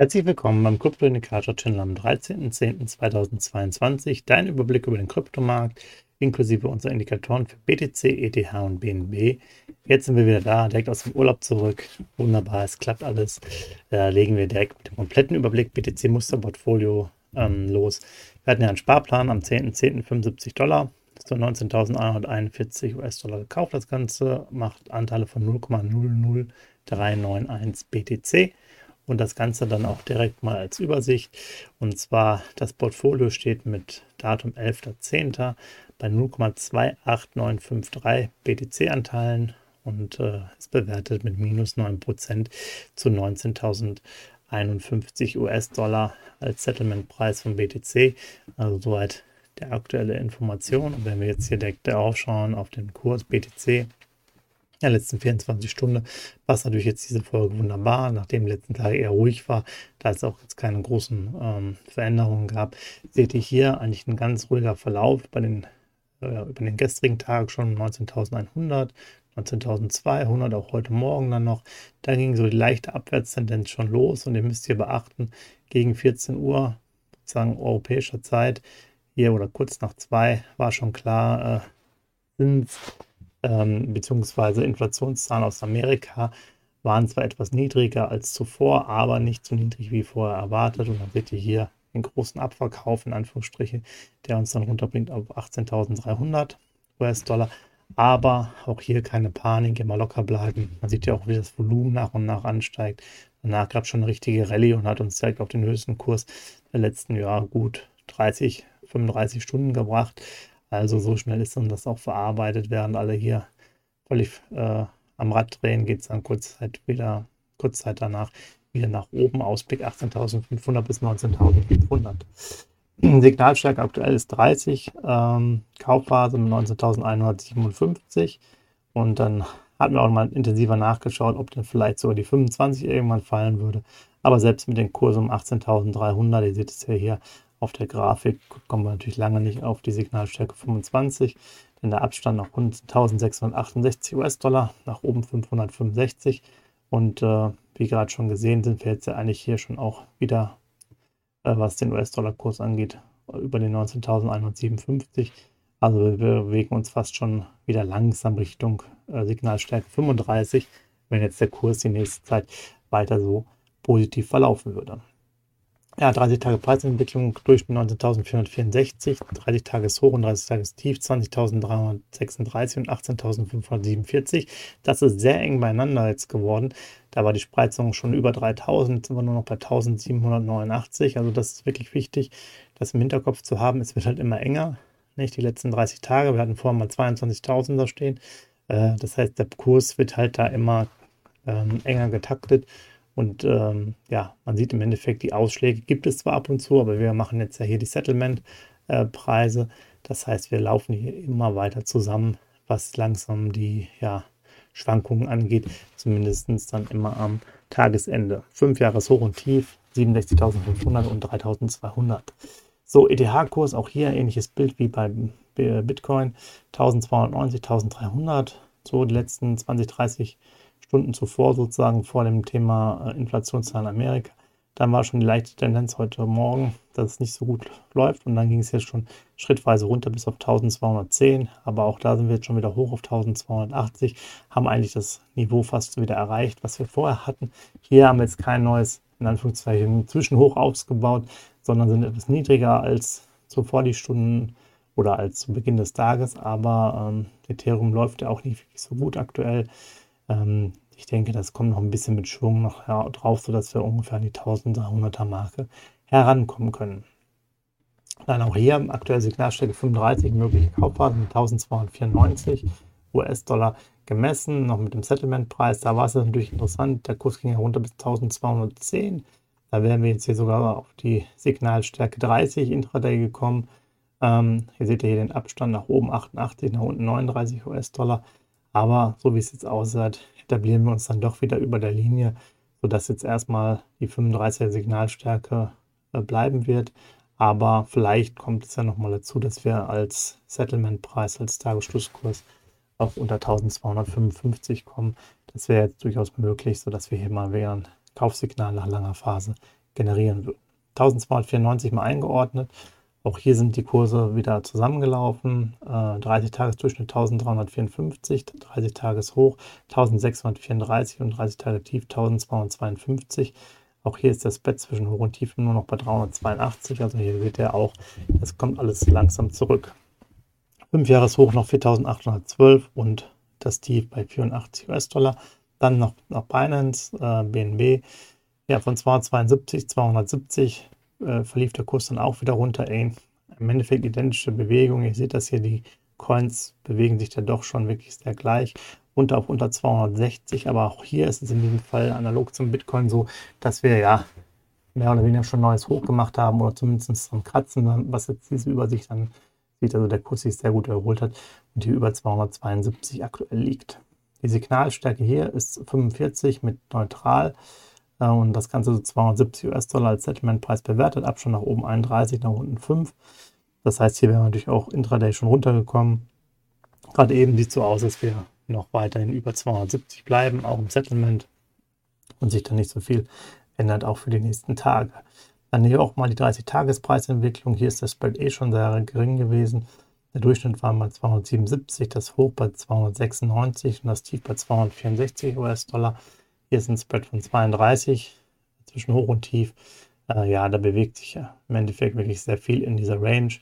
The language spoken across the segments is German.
Herzlich willkommen beim Krypto-Indikator-Channel am 13.10.2022. Dein Überblick über den Kryptomarkt inklusive unserer Indikatoren für BTC, ETH und BNB. Jetzt sind wir wieder da, direkt aus dem Urlaub zurück. Wunderbar, es klappt alles. Da legen wir direkt mit dem kompletten Überblick BTC Musterportfolio ähm, los. Wir hatten ja einen Sparplan am 10.10. 75 Dollar zu 19.141 US-Dollar gekauft. Das Ganze macht Anteile von 0,00391 BTC und das Ganze dann auch direkt mal als Übersicht. Und zwar das Portfolio steht mit Datum 11.10 bei 0,28953 BTC-Anteilen und äh, ist bewertet mit minus 9% zu 19.051 US-Dollar als Settlement-Preis von BTC. Also soweit der aktuelle Information. Und wenn wir jetzt hier direkt darauf schauen, auf den Kurs BTC, der letzten 24 Stunden, passt natürlich jetzt diese Folge wunderbar, nachdem die letzten Tage eher ruhig war, da es auch jetzt keine großen ähm, Veränderungen gab, seht ihr hier eigentlich ein ganz ruhiger Verlauf bei den äh, über den gestrigen Tag schon 19.100, 19.200, auch heute Morgen dann noch. Da ging so die leichte Abwärtstendenz schon los und ihr müsst hier beachten, gegen 14 Uhr, sozusagen europäischer Zeit, hier oder kurz nach zwei, war schon klar, äh, Zins ähm, bzw. Inflationszahlen aus Amerika waren zwar etwas niedriger als zuvor, aber nicht so niedrig wie vorher erwartet. Und dann seht ihr hier den großen Abverkauf in Anführungsstrichen, der uns dann runterbringt auf 18.300 US-Dollar. Aber auch hier keine Panik, immer locker bleiben. Man sieht ja auch, wie das Volumen nach und nach ansteigt. Danach gab es schon eine richtige Rallye und hat uns direkt auf den höchsten Kurs der letzten Jahre gut 30, 35 Stunden gebracht. Also so schnell ist dann das auch verarbeitet, während alle hier völlig äh, am Rad drehen, geht es dann kurz Zeit wieder, kurz Zeit danach wieder nach oben. Ausblick 18.500 bis 19.500. Signalstärke aktuell ist 30, ähm, Kaufphase mit 19.157 und dann hatten wir auch mal intensiver nachgeschaut, ob denn vielleicht sogar die 25 irgendwann fallen würde. Aber selbst mit den Kursen um 18.300, ihr seht es ja hier auf der Grafik, kommen wir natürlich lange nicht auf die Signalstärke 25, denn der Abstand nach unten 1.668 US-Dollar, nach oben 565 und äh, wie gerade schon gesehen, sind wir jetzt ja eigentlich hier schon auch wieder, äh, was den US-Dollar-Kurs angeht, über den 19.157. Also wir bewegen uns fast schon wieder langsam Richtung äh, Signalstärke 35, wenn jetzt der Kurs die nächste Zeit weiter so positiv verlaufen würde. Ja, 30 Tage Preisentwicklung Durchschnitt 19.464, 30 Tages Hoch und 30 Tages Tief 20.336 und 18.547. Das ist sehr eng beieinander jetzt geworden. Da war die Spreizung schon über 3000, jetzt sind wir nur noch bei 1789. Also das ist wirklich wichtig, das im Hinterkopf zu haben. Es wird halt immer enger. Nicht die letzten 30 Tage, wir hatten vorher mal 22.000 da stehen. Äh, das heißt, der Kurs wird halt da immer ähm, enger getaktet. Und ähm, ja, man sieht im Endeffekt, die Ausschläge gibt es zwar ab und zu, aber wir machen jetzt ja hier die Settlement-Preise. Äh, das heißt, wir laufen hier immer weiter zusammen, was langsam die ja, Schwankungen angeht, zumindest dann immer am Tagesende. Fünf Jahres Hoch und Tief, 67.500 und 3.200. So, ETH-Kurs, auch hier ähnliches Bild wie bei Bitcoin, 1290, 1300. So, die letzten 20, 30 Stunden zuvor sozusagen vor dem Thema äh, Inflationszahlen Amerika. Dann war schon die leichte Tendenz heute Morgen, dass es nicht so gut läuft. Und dann ging es jetzt schon schrittweise runter bis auf 1210. Aber auch da sind wir jetzt schon wieder hoch auf 1280, haben eigentlich das Niveau fast wieder erreicht, was wir vorher hatten. Hier haben wir jetzt kein neues, in Anführungszeichen, Zwischenhoch ausgebaut, sondern sind etwas niedriger als zuvor die Stunden oder als zu Beginn des Tages. Aber ähm, Ethereum läuft ja auch nicht wirklich so gut aktuell. Ähm, ich denke, das kommt noch ein bisschen mit Schwung noch drauf, sodass wir ungefähr an die 1300er Marke herankommen können. Dann auch hier aktuell Signalstärke 35, mögliche mit 1294 US-Dollar gemessen, noch mit dem Settlement-Preis. Da war es natürlich interessant, der Kurs ging herunter bis 1210. Da wären wir jetzt hier sogar auf die Signalstärke 30 Intraday gekommen. Ähm, hier seht ihr hier den Abstand nach oben 88, nach unten 39 US-Dollar. Aber so wie es jetzt aussieht, etablieren wir uns dann doch wieder über der Linie, sodass jetzt erstmal die 35er Signalstärke äh, bleiben wird. Aber vielleicht kommt es ja nochmal dazu, dass wir als Settlement-Preis, als Tagesschlusskurs auch unter 1255 kommen. Das wäre jetzt durchaus möglich, sodass wir hier mal wieder ein Kaufsignal nach langer Phase generieren würden. 1294 mal eingeordnet. Auch hier sind die Kurse wieder zusammengelaufen. Äh, 30 Tagesdurchschnitt 1354, 30 Tages hoch 1634 und 30 Tage tief 1252. Auch hier ist das Bett zwischen Hoch und Tief nur noch bei 382. Also hier seht ihr auch, das kommt alles langsam zurück. 5 Jahres hoch noch 4812 und das Tief bei 84 US-Dollar. Dann noch, noch Binance, äh, BNB. Ja, von 272, 270 äh, verlief der Kurs dann auch wieder runter. Ey, Im Endeffekt identische Bewegung. Ihr seht das hier, die Coins bewegen sich da doch schon wirklich sehr gleich. Runter auf unter 260, aber auch hier ist es in diesem Fall analog zum Bitcoin so, dass wir ja mehr oder weniger schon neues Hoch gemacht haben oder zumindest am Kratzen, was jetzt diese Übersicht dann sieht, also der Kurs sich sehr gut erholt hat und hier über 272 aktuell liegt. Die Signalstärke hier ist 45 mit neutral und das Ganze so 270 US-Dollar als Settlementpreis bewertet, Abstand nach oben 31, nach unten 5. Das heißt, hier wären wir natürlich auch intraday schon runtergekommen. Gerade eben sieht es so aus, dass wir noch weiterhin über 270 bleiben, auch im Settlement und sich dann nicht so viel ändert, auch für die nächsten Tage. Dann hier auch mal die 30-Tages-Preisentwicklung. Hier ist der Spread eh schon sehr gering gewesen. Der Durchschnitt war bei 277, das Hoch bei 296 und das Tief bei 264 US-Dollar. Hier ist ein Spread von 32 zwischen Hoch und Tief. Äh, ja, da bewegt sich ja im Endeffekt wirklich sehr viel in dieser Range.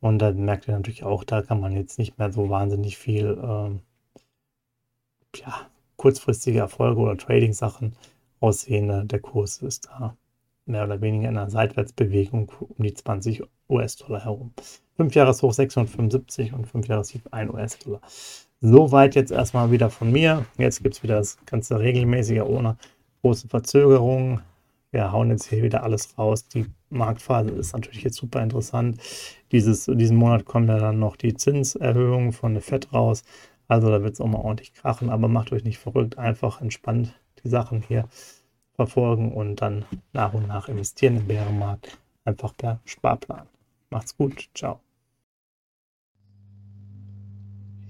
Und da merkt ihr natürlich auch, da kann man jetzt nicht mehr so wahnsinnig viel ähm, ja, kurzfristige Erfolge oder Trading-Sachen aussehen. Der Kurs ist da mehr oder weniger in einer Seitwärtsbewegung um die 20 US-Dollar herum. 5 Jahreshoch 675 und 5 Jahrestief 1 US-Dollar. Soweit jetzt erstmal wieder von mir. Jetzt gibt es wieder das Ganze regelmäßiger, ohne große Verzögerungen. Wir hauen jetzt hier wieder alles raus. Die Marktphase ist natürlich jetzt super interessant. Dieses, diesen Monat kommen ja dann noch die Zinserhöhungen von der FED raus. Also da wird es auch mal ordentlich krachen, aber macht euch nicht verrückt. Einfach entspannt die Sachen hier verfolgen und dann nach und nach investieren im Bärenmarkt. Einfach per Sparplan. Macht's gut. Ciao.